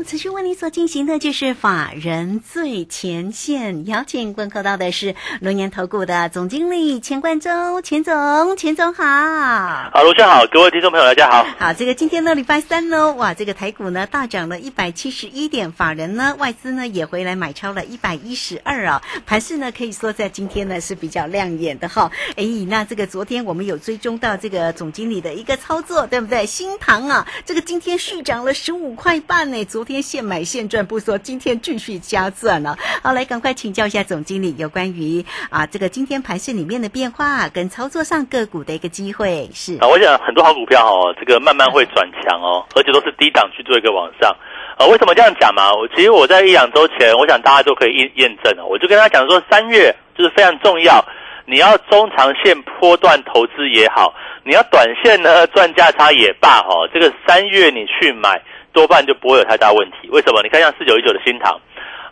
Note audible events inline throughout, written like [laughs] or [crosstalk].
好，持续为你所进行的就是法人最前线，邀请问候到的是龙年投顾的总经理钱冠洲，钱总，钱总好。好，卢先好，各位听众朋友大家好。好，这个今天呢，礼拜三呢，哇，这个台股呢大涨了一百七十一点，法人呢外资呢也回来买超了一百一十二啊，盘势呢可以说在今天呢是比较亮眼的哈。哎，那这个昨天我们有追踪到这个总经理的一个操作，对不对？新塘啊，这个今天续涨了十五块半呢，昨天天现买现赚不说，今天继续加赚了。好，来赶快请教一下总经理有关于啊这个今天盘市里面的变化跟操作上个股的一个机会是啊，我想很多好股票哦，这个慢慢会转强哦，而且都是低档去做一个往上。呃，为什么这样讲嘛？我其实我在一两周前，我想大家都可以验验证了。我就跟他讲说，三月就是非常重要，你要中长线波段投资也好，你要短线呢赚价差也罢，哈，这个三月你去买。多半就不会有太大问题。为什么？你看像四九一九的新塘，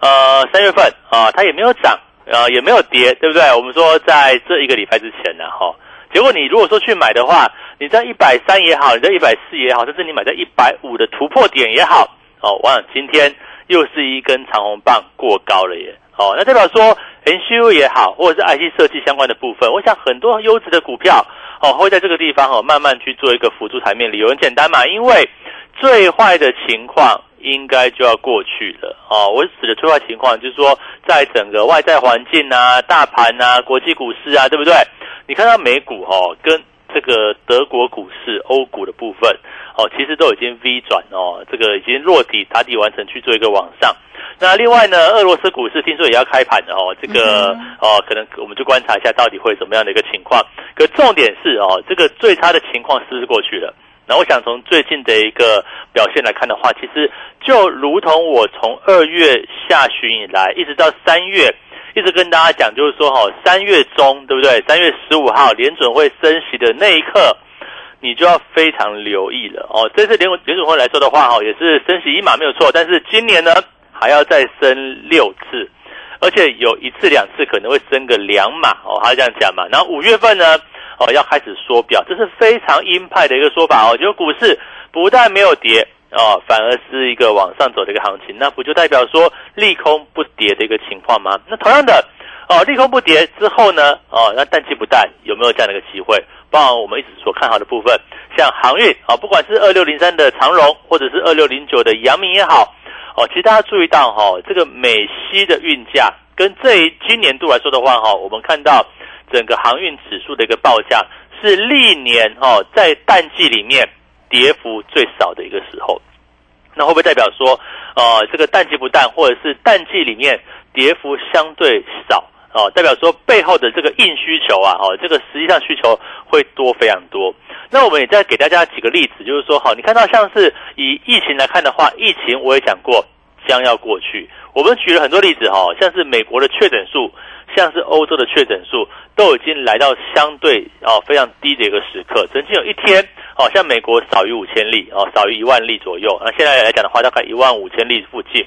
呃，三月份啊，它也没有涨，呃，也没有跌，对不对？我们说在这一个礼拜之前呢，哈，结果你如果说去买的话，你在一百三也好，你在一百四也好，甚至你买在一百五的突破点也好，哦，哇，今天又是一根长红棒过高了耶，哦，那代表说 N C U 也好，或者是 I T 设计相关的部分，我想很多优质的股票，哦，会在这个地方哦，慢慢去做一个辅助台面。理由很简单嘛，因为。最坏的情况应该就要过去了哦。我指的最坏情况就是说，在整个外在环境啊、大盘啊、国际股市啊，对不对？你看到美股哦，跟这个德国股市、欧股的部分哦，其实都已经 V 转哦，这个已经落底打底完成去做一个往上。那另外呢，俄罗斯股市听说也要开盘的哦，这个哦，可能我们就观察一下到底会怎么样的一个情况。可重点是哦，这个最差的情况是不是过去了？那我想从最近的一个表现来看的话，其实就如同我从二月下旬以来，一直到三月，一直跟大家讲，就是说哈，三月中对不对？三月十五号联准会升息的那一刻，你就要非常留意了哦。这次联联准会来说的话哈，也是升息一码没有错，但是今年呢还要再升六次，而且有一次两次可能会升个两码哦，他这样讲嘛。然后五月份呢？哦，要开始缩表，这是非常鹰派的一个说法哦。就股市不但没有跌哦，反而是一个往上走的一个行情，那不就代表说利空不跌的一个情况吗？那同样的哦，利空不跌之后呢？哦，那淡季不淡，有没有这样的一个机会？包含我们一直所看好的部分，像航运啊，不管是二六零三的长荣，或者是二六零九的阳明也好，哦，其实大家注意到哈，这个美西的运价跟这一今年度来说的话哈，我们看到。整个航运指数的一个报价是历年哦，在淡季里面跌幅最少的一个时候，那会不会代表说，呃，这个淡季不淡，或者是淡季里面跌幅相对少哦，代表说背后的这个硬需求啊，哦，这个实际上需求会多非常多。那我们也再给大家几个例子，就是说，好，你看到像是以疫情来看的话，疫情我也讲过将要过去，我们举了很多例子哈，像是美国的确诊数。像是欧洲的确诊数都已经来到相对哦非常低的一个时刻，曾经有一天哦，像美国少于五千例哦，少于一万例左右。那现在来讲的话，大概一万五千例附近。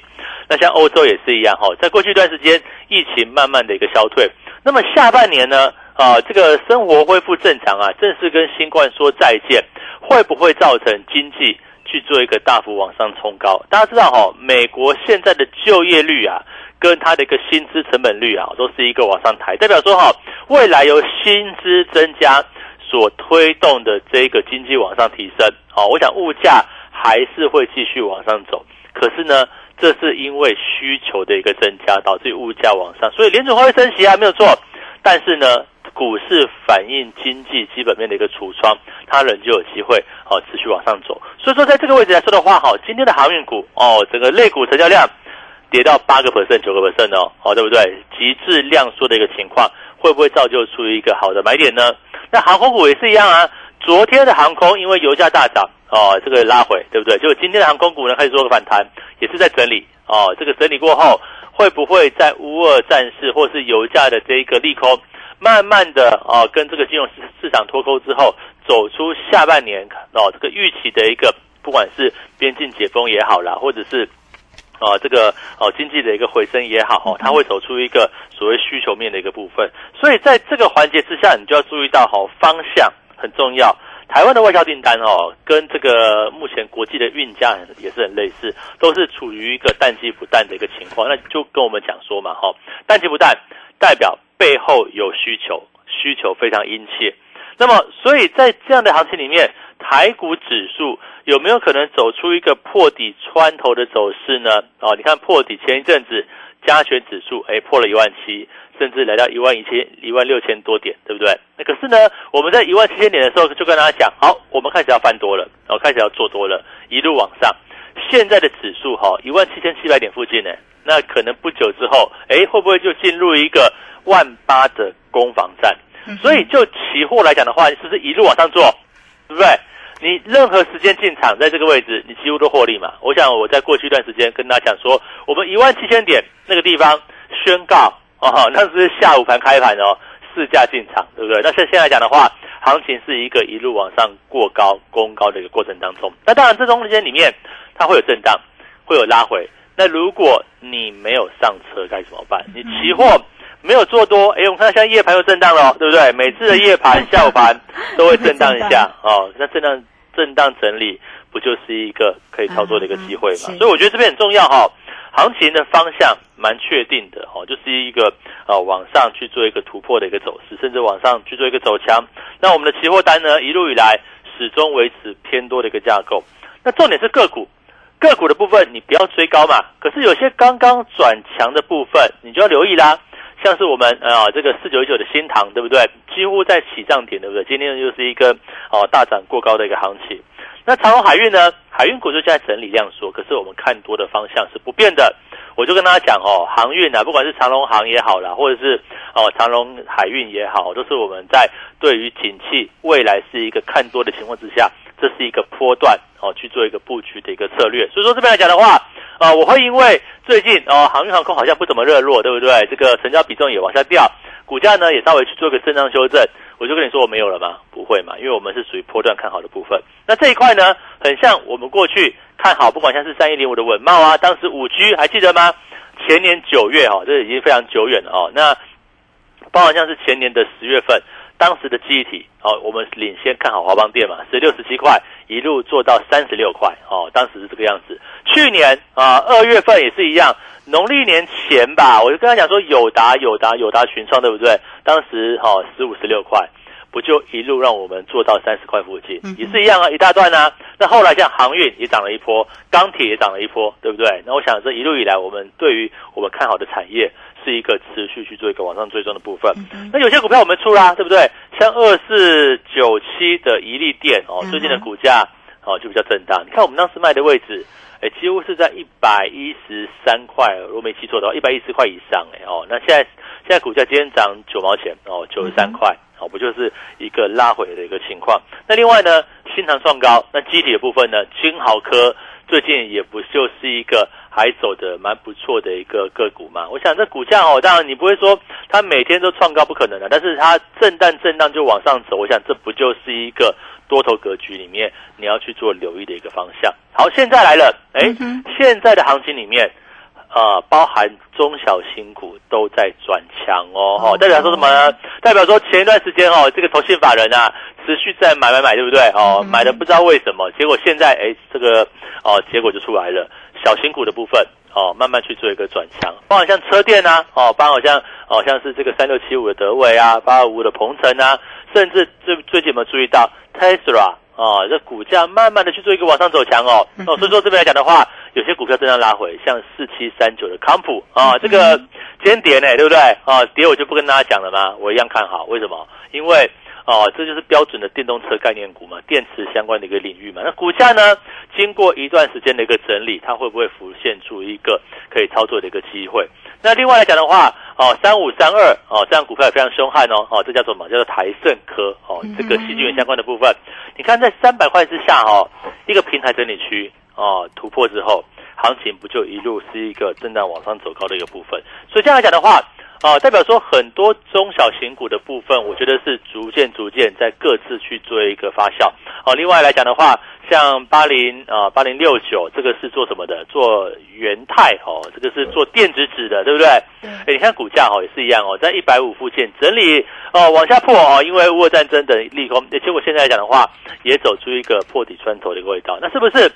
那像欧洲也是一样哈，在过去一段时间，疫情慢慢的一个消退。那么下半年呢啊，这个生活恢复正常啊，正式跟新冠说再见，会不会造成经济去做一个大幅往上冲高？大家知道哈，美国现在的就业率啊。跟它的一个薪资成本率啊，都是一个往上抬，代表说哈，未来由薪资增加所推动的这个经济往上提升，好，我想物价还是会继续往上走。可是呢，这是因为需求的一个增加导致物价往上，所以联储会升息啊，没有错。但是呢，股市反映经济基本面的一个橱窗，它仍旧有机会哦持续往上走。所以说，在这个位置来说的话，哈，今天的航运股哦，整个类股成交量。跌到八个 percent、九个 percent 哦，好对不对？极致量缩的一个情况，会不会造就出一个好的买点呢？那航空股也是一样啊。昨天的航空因为油价大涨哦，这个拉回，对不对？就今天的航空股呢开始做个反弹，也是在整理哦。这个整理过后，会不会在乌俄战事或是油价的这一个利空，慢慢的哦跟这个金融市市场脱钩之后，走出下半年哦这个预期的一个不管是边境解封也好啦，或者是哦这个哦经济的一个回升也好，哦它会走出一个所谓需求面的一个部分。所以在这个环节之下，你就要注意到哦方向很重要。台湾的外销订单哦，跟这个目前国际的运价也是很类似，都是处于一个淡季不淡的一个情况。那就跟我们讲说嘛，哈，淡季不淡代表背后有需求，需求非常殷切。那么，所以在这样的行情里面，台股指数有没有可能走出一个破底穿头的走势呢？哦，你看破底前一阵子加权指数哎破了一万七。甚至来到一万一千、一万六千多点，对不对？那可是呢，我们在一万七千点的时候就跟大家讲，好，我们开始要翻多了，然后开始要做多了，一路往上。现在的指数哈，一万七千七百点附近呢，那可能不久之后，哎，会不会就进入一个万八的攻防战？所以就期货来讲的话，是不是一路往上做，对不对？你任何时间进场，在这个位置，你几乎都获利嘛。我想我在过去一段时间跟大家讲说，我们一万七千点那个地方宣告。哦，那是下午盘开盘哦，市价进场，对不对？那现现在讲的话，行情是一个一路往上过高、攻高的一个过程当中。那当然，这中间里面它会有震荡，会有拉回。那如果你没有上车，该怎么办？你期货没有做多，哎，我们看到现在夜盘又震荡了，对不对？每次的夜盘、[laughs] 下午盘都会震荡一下哦。那震荡、震荡整理，不就是一个可以操作的一个机会嘛？所以我觉得这边很重要哈。行情的方向蛮确定的哦，就是一个呃往上去做一个突破的一个走势，甚至往上去做一个走强。那我们的期货单呢，一路以来始终维持偏多的一个架构。那重点是个股，个股的部分你不要追高嘛。可是有些刚刚转强的部分，你就要留意啦。像是我们呃这个四九九的新塘，对不对？几乎在起涨点，对不对？今天又是一个哦大涨过高的一个行情。那长荣海运呢？海运股就在整理量缩，可是我们看多的方向是不变的。我就跟大家讲哦，航运啊，不管是长隆航也好啦，或者是哦长隆海运也好，都是我们在对于景气未来是一个看多的情况之下，这是一个波段哦去做一个布局的一个策略。所以说这边来讲的话，啊，我会因为最近哦航运航空好像不怎么热络，对不对？这个成交比重也往下掉，股价呢也稍微去做个震荡修正。我就跟你说我没有了吗？不会嘛，因为我们是属于波段看好的部分。那这一块呢，很像我们过去看好，不管像是三一零五的稳茂啊，当时五 G 还记得吗？前年九月哈，这已经非常久远了哦。那包含像是前年的十月份，当时的记忆体哦，我们领先看好华邦电嘛，十六十七块一路做到三十六块哦，当时是这个样子。去年啊二月份也是一样。农历年前吧，我就跟他讲说，友达、友达、友达群创，对不对？当时哈十五十六块，不就一路让我们做到三十块附近，也是一样啊，一大段啊。那后来像航运也涨了一波，钢铁也涨了一波，对不对？那我想这一路以来，我们对于我们看好的产业，是一个持续去做一个往上追踪的部分。那有些股票我们出啦，对不对？像二四九七的一利电哦，最近的股价哦就比较震荡。你看我们当时卖的位置。哎，几乎是在一百一十三块，如果没记错的话，一百一十块以上哎哦。那现在现在股价今天涨九毛钱哦，九十三块哦，不就是一个拉回的一个情况？那另外呢，新塘创高，那机体的部分呢，金豪科最近也不就是一个还走的蛮不错的一个个股嘛？我想这股价哦，当然你不会说它每天都创高不可能的，但是它震荡震荡就往上走，我想这不就是一个。多头格局里面，你要去做留意的一个方向。好，现在来了，哎，现在的行情里面，呃，包含中小新股都在转强哦，哈，代表说什么呢？代表说前一段时间哦，这个投信法人啊，持续在买买买，对不对？哦，买的不知道为什么，结果现在哎，这个哦，结果就出来了，小型股的部分哦，慢慢去做一个转强，包括像车电啊，哦，包括像哦，像是这个三六七五的德伟啊，八二五的鹏程啊。甚至最最近有没有注意到 Tesla 啊？这股价慢慢的去做一个往上走强哦哦，所以说这边来讲的话，有些股票正在拉回，像四七三九的康普啊，这个今天跌呢，对不对啊？跌我就不跟大家讲了吗？我一样看好，为什么？因为哦，这就是标准的电动车概念股嘛，电池相关的一个领域嘛。那股价呢，经过一段时间的一个整理，它会不会浮现出一个可以操作的一个机会？那另外来讲的话，哦，三五三二哦，这样股票也非常凶悍哦，哦，这叫做什么？叫做台盛科哦，这个细菌源相关的部分，你看在三百块之下哈，一个平台整理区哦，突破之后，行情不就一路是一个震荡往上走高的一个部分？所以这样来讲的话，哦，代表说很多中小型股的部分，我觉得是逐渐逐渐在各自去做一个发酵哦。另外来讲的话。像八零啊八零六九，这个是做什么的？做元泰哦，这个是做电子纸的，对不对？哎，你看股价哦也是一样哦，在一百五附近整理哦，往下破哦，因为俄战争的利空，结果现在来讲的话，也走出一个破底穿头的一个味道。那是不是？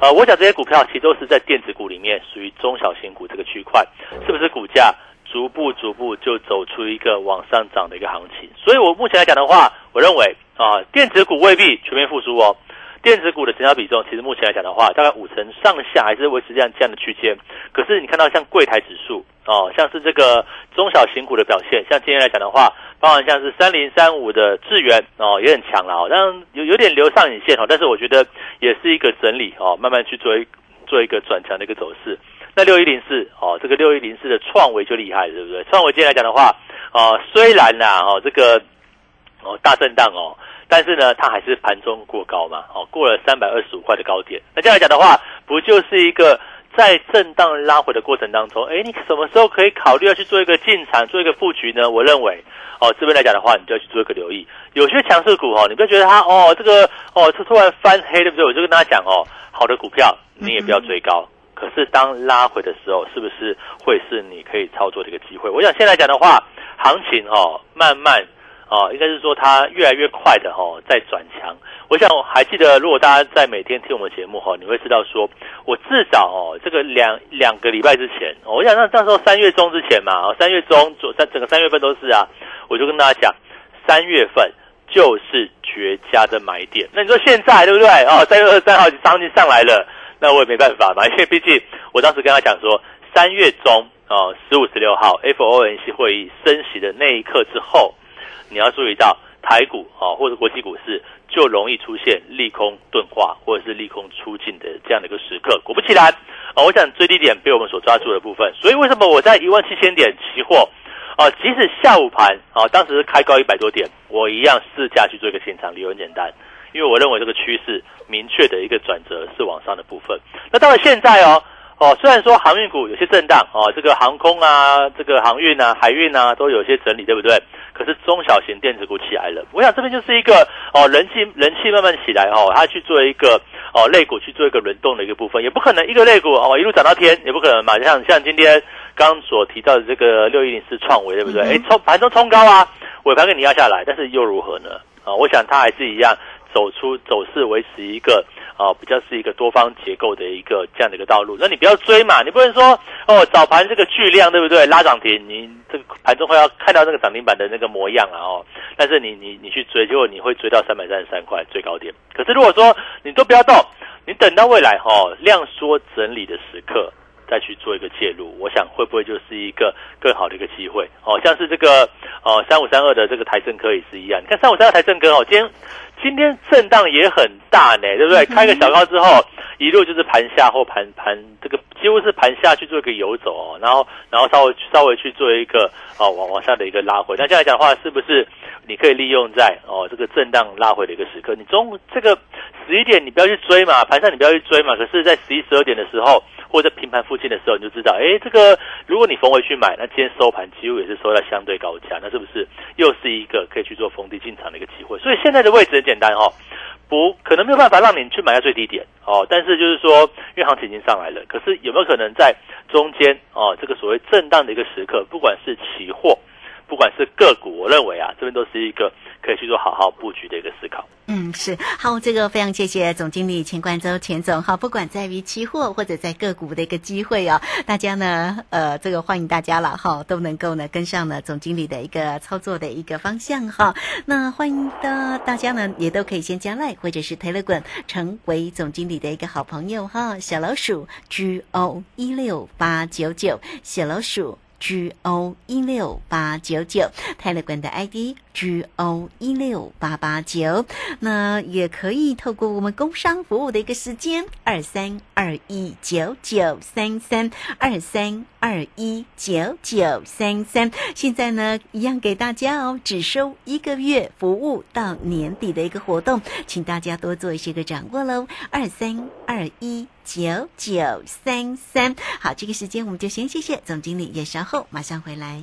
呃，我想这些股票其实都是在电子股里面属于中小型股这个区块，是不是股价逐步逐步就走出一个往上涨的一个行情？所以我目前来讲的话，我认为啊，电子股未必全面复苏哦。电子股的成交比重，其实目前来讲的话，大概五成上下，还是维持这样这样的区间。可是你看到像柜台指数哦，像是这个中小型股的表现，像今天来讲的话，包含像是三零三五的智源哦，也很强了哦，但有有点留上影线哦，但是我觉得也是一个整理哦，慢慢去做一做一个转强的一个走势。那六一零四哦，这个六一零四的创维就厉害了，对不对？创维今天来讲的话，哦，虽然呐哦这个哦大震荡哦。但是呢，它还是盘中过高嘛，哦，过了三百二十五块的高点。那这样来讲的话，不就是一个在震荡拉回的过程当中，哎，你什么时候可以考虑要去做一个进场、做一个布局呢？我认为，哦，这边来讲的话，你就要去做一个留意。有些强势股哦，你不要觉得它哦，这个哦，它突然翻黑，对不对？我就跟大家讲哦，好的股票你也不要追高。可是当拉回的时候，是不是会是你可以操作的一个机会？我想现在讲的话，行情哦，慢慢。哦，应该是说它越来越快的哦，在转强。我想还记得，如果大家在每天听我们节目哈，你会知道说，我至少哦，这个两两个礼拜之前，我想那那时候三月中之前嘛，哦三月中左三整个三月份都是啊，我就跟大家讲，三月份就是绝佳的买点。那你说现在对不对？哦，三月二十三号商金上来了，那我也没办法嘛，[laughs] 因为毕竟我当时跟他讲说，三月中哦，十五十六号 FOMC 会议升息的那一刻之后。你要注意到台股啊，或者国际股市就容易出现利空钝化，或者是利空出尽的这样的一个时刻。果不其然啊，我想最低点被我们所抓住的部分，所以为什么我在一万七千点期货啊，即使下午盘啊，当时是开高一百多点，我一样试价去做一个进场，理由很简单，因为我认为这个趋势明确的一个转折是往上的部分。那到了现在哦。哦，虽然说航运股有些震荡哦，这个航空啊，这个航运啊，海运啊，都有些整理，对不对？可是中小型电子股起来了，我想这边就是一个哦，人气人气慢慢起来哦，它去做一个哦，类股去做一个轮动的一个部分，也不可能一个类股哦一路涨到天，也不可能嘛。像像今天刚所提到的这个六一零四创维，对不对？哎，冲盘中冲高啊，尾盘给你压下来，但是又如何呢？啊，我想它还是一样走出走势，维持一个。啊，比较是一个多方结构的一个这样的一个道路，那你不要追嘛，你不能说哦早盘这个巨量对不对？拉涨停，你这个盘中会要看到那个涨停板的那个模样啊哦，但是你你你去追，结果你会追到三百三十三块最高点。可是如果说你都不要动，你等到未来哈量缩整理的时刻再去做一个介入，我想会不会就是一个更好的一个机会？哦，像是这个哦三五三二的这个台政科也是一样，你看三五三二台政科哦，今天。今天震荡也很大呢，对不对？[laughs] 开个小高之后，一路就是盘下或盘盘，这个几乎是盘下去做一个游走哦，然后然后稍微稍微去做一个哦往往下的一个拉回。那这样来讲的话，是不是你可以利用在哦这个震荡拉回的一个时刻？你中这个十一点你不要去追嘛，盘上你不要去追嘛。可是，在十一十二点的时候。或者平盘附近的时候，你就知道，哎，这个如果你逢回去买，那今天收盘几乎也是收在相对高价，那是不是又是一个可以去做逢低进场的一个机会？所以现在的位置很简单哦，不可能没有办法让你去买到最低点哦，但是就是说，因为行情已经上来了，可是有没有可能在中间哦，这个所谓震荡的一个时刻，不管是期货，不管是个股，我认为啊，这边都是一个。可以去做好好布局的一个思考。嗯，是好，这个非常谢谢总经理钱冠周钱总哈。不管在于期货或者在个股的一个机会哦，大家呢，呃，这个欢迎大家了哈，都能够呢跟上呢总经理的一个操作的一个方向哈。那欢迎的大家呢，也都可以先加赖或者是 Telegram 成为总经理的一个好朋友哈。小老鼠 G O 一六八九九，小老鼠 go 一六八九九。泰勒管的 id G O 一六八八九。那也可以透过我们工商服务的一个时间二三二一九九三三二三二一九九三三。现在呢，一样给大家哦，只收一个月服务到年底的一个活动，请大家多做一些个掌握喽。二三二一九九三三。好，这个时间我们就先谢谢总经理，也稍后马上回来。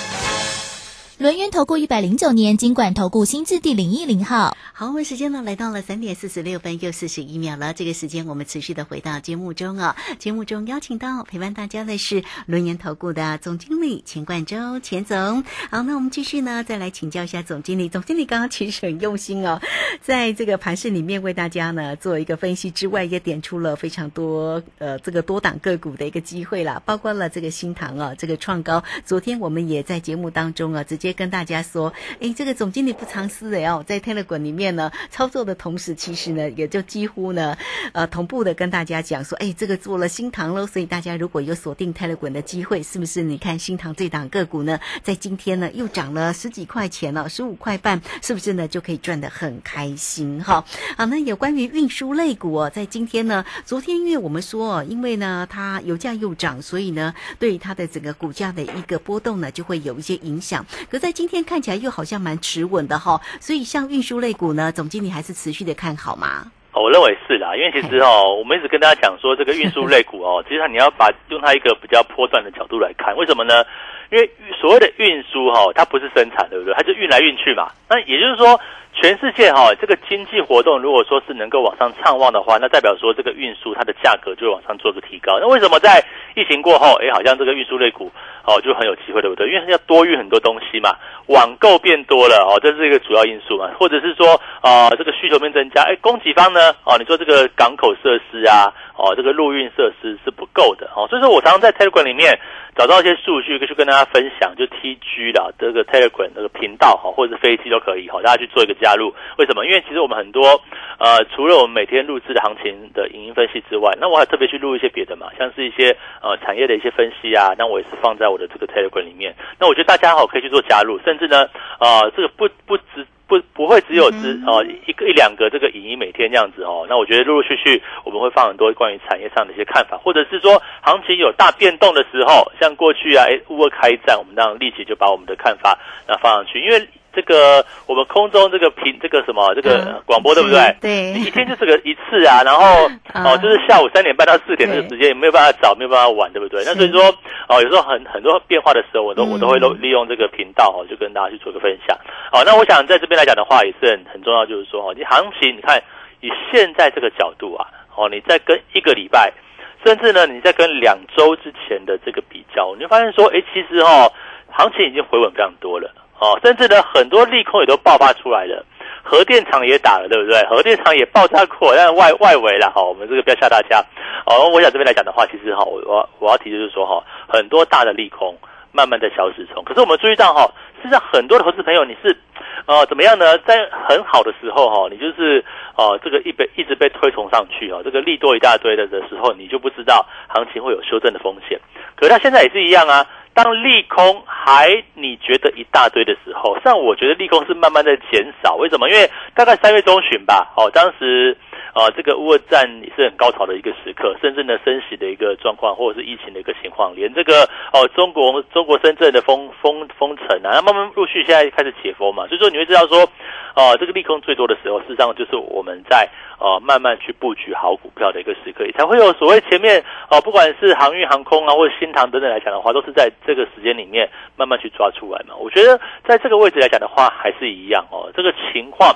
轮源投顾一百零九年经管投顾新字第零一零号。好，我们时间呢来到了三点四十六分又四十一秒了。这个时间我们持续的回到节目中啊。节目中邀请到陪伴大家的是轮研投顾的总经理钱冠洲钱总。好，那我们继续呢，再来请教一下总经理。总经理刚刚其实很用心哦，在这个盘市里面为大家呢做一个分析之外，也点出了非常多呃这个多档个股的一个机会啦，包括了这个新塘啊，这个创高。昨天我们也在节目当中啊，直接跟大家说，哎，这个总经理不藏私的哦，在 tele 港里面。呢操作的同时，其实呢也就几乎呢，呃同步的跟大家讲说，哎，这个做了新塘喽，所以大家如果有锁定泰勒滚的机会，是不是？你看新塘这档个股呢，在今天呢又涨了十几块钱了，十五块半，是不是呢就可以赚得很开心哈？好，那有关于运输类股哦，在今天呢，昨天因为我们说，因为呢它油价又涨，所以呢对它的整个股价的一个波动呢就会有一些影响。可在今天看起来又好像蛮持稳的哈，所以像运输类股呢。呃，总经理还是持续的看好吗？我认为是啦，因为其实哦，我们一直跟大家讲说，这个运输类股哦，其实你要把用它一个比较波段的角度来看，为什么呢？因为所谓的运输哈，它不是生产，对不对？它就运来运去嘛。那也就是说，全世界哈，这个经济活动如果说是能够往上畅旺的话，那代表说这个运输它的价格就会往上做个提高。那为什么在疫情过后，哎，好像这个运输类股哦就很有机会，对不对？因为要多运很多东西嘛，网购变多了哦，这是一个主要因素嘛。或者是说啊，这个需求面增加，哎，供给方呢哦，你说这个港口设施啊，哦，这个陆运设施是不够的哦。所以说我常常在 Telegram 里面。找到一些数据，去跟大家分享，就 T G 的这个 Telegram 这个频道哈，或者是飞机都可以哈，大家去做一个加入。为什么？因为其实我们很多呃，除了我们每天录制的行情的影音分析之外，那我还特别去录一些别的嘛，像是一些呃产业的一些分析啊，那我也是放在我的这个 Telegram 里面。那我觉得大家好可以去做加入，甚至呢，呃，这个不不只。不不会只有只哦一个一两个这个影音每天这样子哦，那我觉得陆陆续续我们会放很多关于产业上的一些看法，或者是说行情有大变动的时候，像过去啊，哎乌俄开战，我们当立即就把我们的看法那放上去，因为。这个我们空中这个频这个什么这个广播对不对？对，一天就是个一次啊，然后 [laughs] 哦就是下午三点半到四点这个时间也没有办法早，没有办法晚，对不对？那所以说哦有时候很很多变化的时候，我都我都会利利用这个频道哦，就跟大家去做个分享。哦，那我想在这边来讲的话也是很很重要，就是说哦，你行情你看以现在这个角度啊，哦你在跟一个礼拜，甚至呢你在跟两周之前的这个比较，你就发现说，哎，其实哦行情已经回稳非常多了。哦，甚至呢，很多利空也都爆发出来了，核电厂也打了，对不对？核电厂也爆炸过，但外外围了哈，我们这个不要吓大家。哦，我想这边来讲的话，其实哈，我我我要提的就是说哈，很多大的利空慢慢的消失中。可是我们注意到哈，实际上很多的投资朋友，你是呃怎么样呢？在很好的时候哈，你就是哦这个一被一直被推崇上去哦，这个利多一大堆的的时候，你就不知道行情会有修正的风险。可是它现在也是一样啊。当利空还你觉得一大堆的时候，像我觉得利空是慢慢在减少。为什么？因为大概三月中旬吧，哦，当时啊，这个乌俄战也是很高潮的一个时刻，深圳的升息的一个状况，或者是疫情的一个情况，连这个哦中国中国深圳的封封封城啊，慢慢陆续现在开始解封嘛，所以说你会知道说，哦这个利空最多的时候，事实上就是我们在呃慢慢去布局好股票的一个时刻，也才会有所谓前面哦不管是航运航空啊或者新塘等等来讲的话，都是在这个时间里面慢慢去抓出来嘛。我觉得在这个位置来讲的话，还是一样哦，这个情况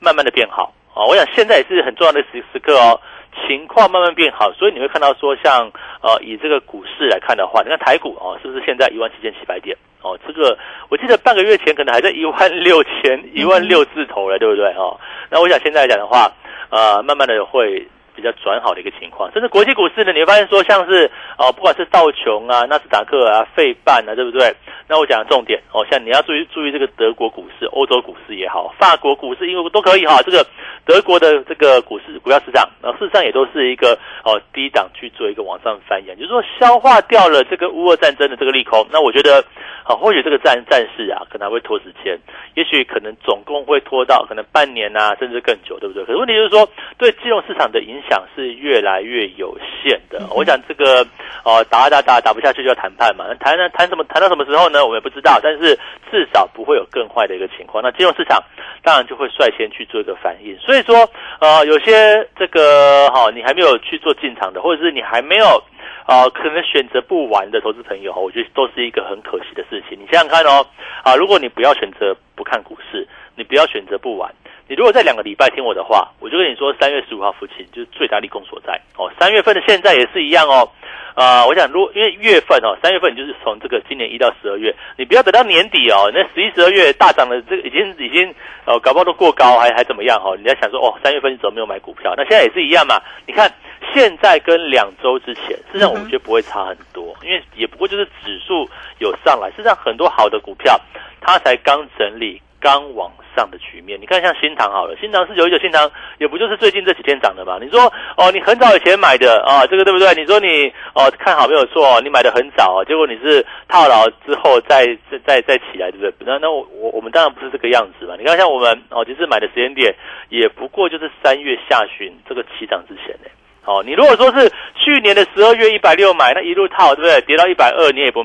慢慢的变好。哦，我想现在也是很重要的时时刻哦，情况慢慢变好，所以你会看到说，像呃以这个股市来看的话，你看台股哦，是不是现在一万七千七百点？哦，这个我记得半个月前可能还在一万六千、一万六字头了，对不对？哦，那我想现在来讲的话，呃，慢慢的会。比较转好的一个情况，甚至国际股市呢，你会发现说，像是哦，不管是道琼啊、纳斯达克啊、费半啊，对不对？那我讲重点哦，像你要注意注意这个德国股市、欧洲股市也好，法国股市、英国都可以哈。这个德国的这个股市股票市场，那事实上也都是一个哦低档去做一个往上翻扬，就是说消化掉了这个乌俄战争的这个利空。那我觉得啊，或许这个战战事啊，可能还会拖时间，也许可能总共会拖到可能半年啊，甚至更久，对不对？可是问题就是说，对金融市场的影响。想是越来越有限的。我想这个哦，打打打打不下去就要谈判嘛。谈呢谈什么？谈到什么时候呢？我们也不知道。但是至少不会有更坏的一个情况。那金融市场当然就会率先去做一个反应。所以说，呃，有些这个哈，你还没有去做进场的，或者是你还没有啊，可能选择不玩的投资朋友，我觉得都是一个很可惜的事情。你想想看哦，啊，如果你不要选择不看股市，你不要选择不玩。你如果在两个礼拜听我的话，我就跟你说，三月十五号附近就是最大利空所在哦。三月份的现在也是一样哦。啊，我想，如果因为月份哦，三月份你就是从这个今年一到十二月，你不要等到年底哦，那十一、十二月大涨的这个已经已经呃，搞不好都过高，还还怎么样哦？你在想说哦，三月份你怎么没有买股票？那现在也是一样嘛。你看现在跟两周之前，事实上我们觉得不会差很多，因为也不过就是指数有上来，事实上很多好的股票它才刚整理。刚往上的局面，你看像新塘好了，新塘是九一九，新塘也不就是最近这几天涨的嘛？你说哦，你很早以前买的啊，这个对不对？你说你哦看好没有错，你买的很早，结果你是套牢之后再再再再起来，对不对？那那我我我们当然不是这个样子嘛。你看像我们哦，其实买的时间点也不过就是三月下旬这个起涨之前呢。哦，你如果说是去年的十二月一百六买，那一路套对不对？跌到一百二，你也不。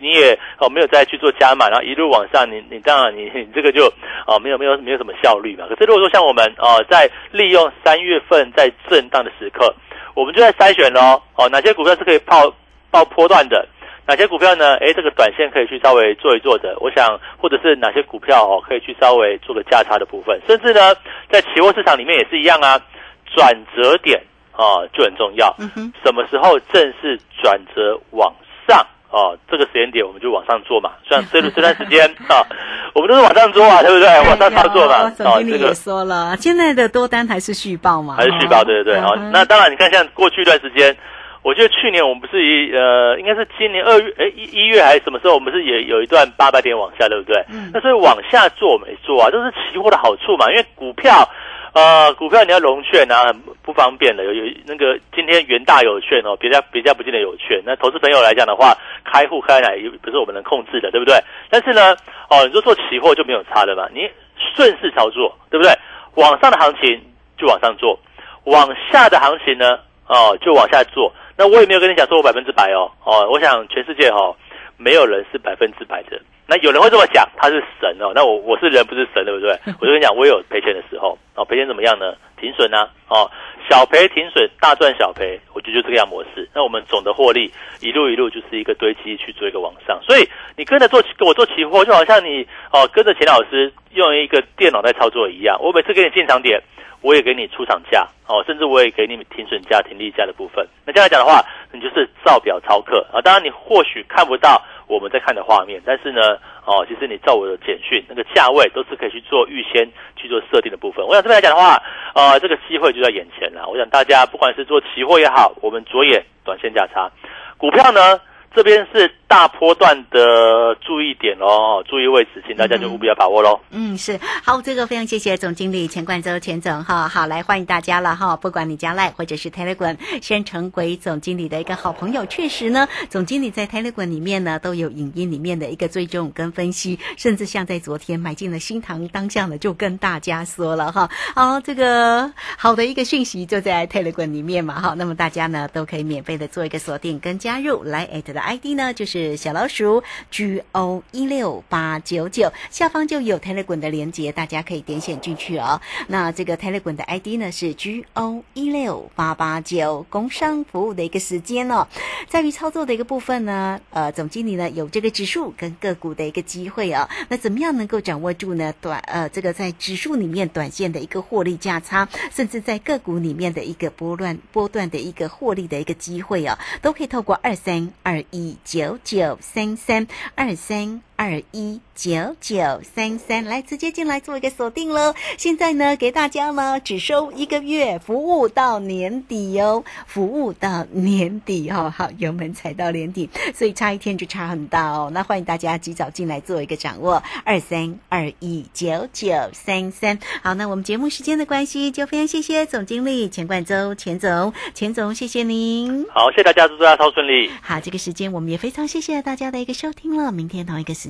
你也哦没有再去做加码，然后一路往上，你你当然你你这个就哦没有没有没有什么效率嘛。可是如果说像我们哦在利用三月份在震荡的时刻，我们就在筛选喽哦哪些股票是可以泡爆波段的，哪些股票呢？诶，这个短线可以去稍微做一做的。我想或者是哪些股票哦可以去稍微做个价差的部分，甚至呢在期货市场里面也是一样啊，转折点啊就很重要。什么时候正式转折往上？哦，这个时间点我们就往上做嘛，像这 [laughs] 这段时间啊，我们都是往上做啊，对不对？往上操作嘛。总经理也说了，现在的多单还是续报嘛？还是续报，对对对。哦，那当然，你看像过去一段时间，我觉得去年我们不是一呃，应该是今年二月，哎一一月还是什么时候，我们是也有一段八百点往下，对不对？嗯。那所以往下做没做啊？这是期货的好处嘛，因为股票。呃，股票你要融券啊，很不方便的。有有那个今天元大有券哦，别家别家不见得有券。那投资朋友来讲的话，开户开来也不是我们能控制的，对不对？但是呢，哦，你说做期货就没有差的嘛？你顺势操作，对不对？往上的行情就往上做，往下的行情呢，哦，就往下做。那我也没有跟你讲说我百分之百哦，哦，我想全世界哦，没有人是百分之百的。那有人会这么讲，他是神哦。那我我是人不是神，对不对？[laughs] 我就跟你讲，我有赔钱的时候哦，赔钱怎么样呢？停损啊，哦，小赔停损，大赚小赔，我觉得就这个样模式。那我们总的获利一路一路就是一个堆积去做一个往上。所以你跟着做跟我做期货，就好像你哦跟着钱老师用一个电脑在操作一样。我每次给你进场点，我也给你出场价哦，甚至我也给你停损价、停利价的部分。那这样来讲的话，你就是照表操课啊。当然你或许看不到。我们在看的画面，但是呢，哦，其实你照我的简讯，那个价位都是可以去做预先去做设定的部分。我想这边来讲的话，呃，这个机会就在眼前了。我想大家不管是做期货也好，我们着眼短线价差，股票呢这边是大波段的注意点喽，注意位置，请大家就务必要把握喽。嗯，是好，这个非常谢谢总经理钱冠洲钱总哈，好来欢迎大家了哈，不管你加赖或者是 Telegram，先成为总经理的一个好朋友。确实呢，总经理在 Telegram 里面呢都有影音里面的一个追踪跟分析，甚至像在昨天买进了新塘当下呢，就跟大家说了哈，好这个好的一个讯息就在 Telegram 里面嘛哈，那么大家呢都可以免费的做一个锁定跟加入，来 at ID 呢就是小老鼠 G O 一六八九九，下方就有 Telegram 的连接，大家可以点选进去哦。那这个 Telegram 的 ID 呢是 G O 一六八八九，工商服务的一个时间哦。在于操作的一个部分呢，呃，总经理呢有这个指数跟个股的一个机会哦。那怎么样能够掌握住呢？短呃，这个在指数里面短线的一个获利价差，甚至在个股里面的一个波乱波段的一个获利的一个机会哦，都可以透过二三二一九九三三二三。二一九九三三，来直接进来做一个锁定喽。现在呢，给大家呢只收一个月，服务到年底哦，服务到年底哦，好，油门踩到年底，所以差一天就差很大哦。那欢迎大家及早进来做一个掌握，二三二一九九三三。好，那我们节目时间的关系，就非常谢谢总经理钱冠周钱总，钱总谢谢您。好，谢谢大家，祝大家超顺利。好，这个时间我们也非常谢谢大家的一个收听了，明天同一个时。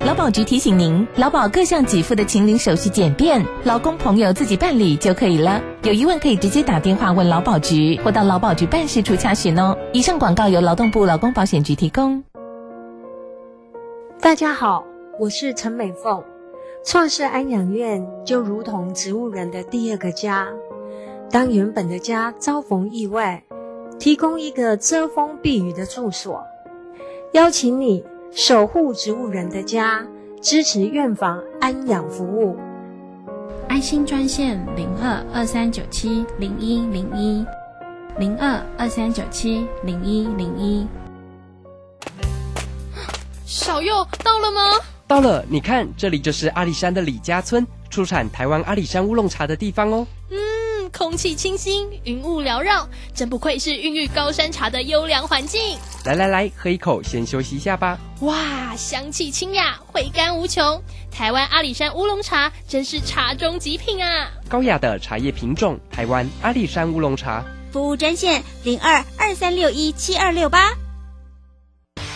劳保局提醒您，劳保各项给付的请领手续简便，劳工朋友自己办理就可以了。有疑问可以直接打电话问劳保局，或到劳保局办事处查询哦。以上广告由劳动部劳工保险局提供。大家好，我是陈美凤。创世安养院就如同植物人的第二个家，当原本的家遭逢意外，提供一个遮风避雨的住所，邀请你。守护植物人的家，支持院房安养服务。安心专线零二二三九七零一零一零二二三九七零一零一。小右到了吗？到了，你看，这里就是阿里山的李家村，出产台湾阿里山乌龙茶的地方哦。嗯，空气清新，云雾缭绕，真不愧是孕育高山茶的优良环境。来来来，喝一口，先休息一下吧。哇，香气清雅，回甘无穷。台湾阿里山乌龙茶真是茶中极品啊！高雅的茶叶品种，台湾阿里山乌龙茶。服务专线零二二三六一七二六八。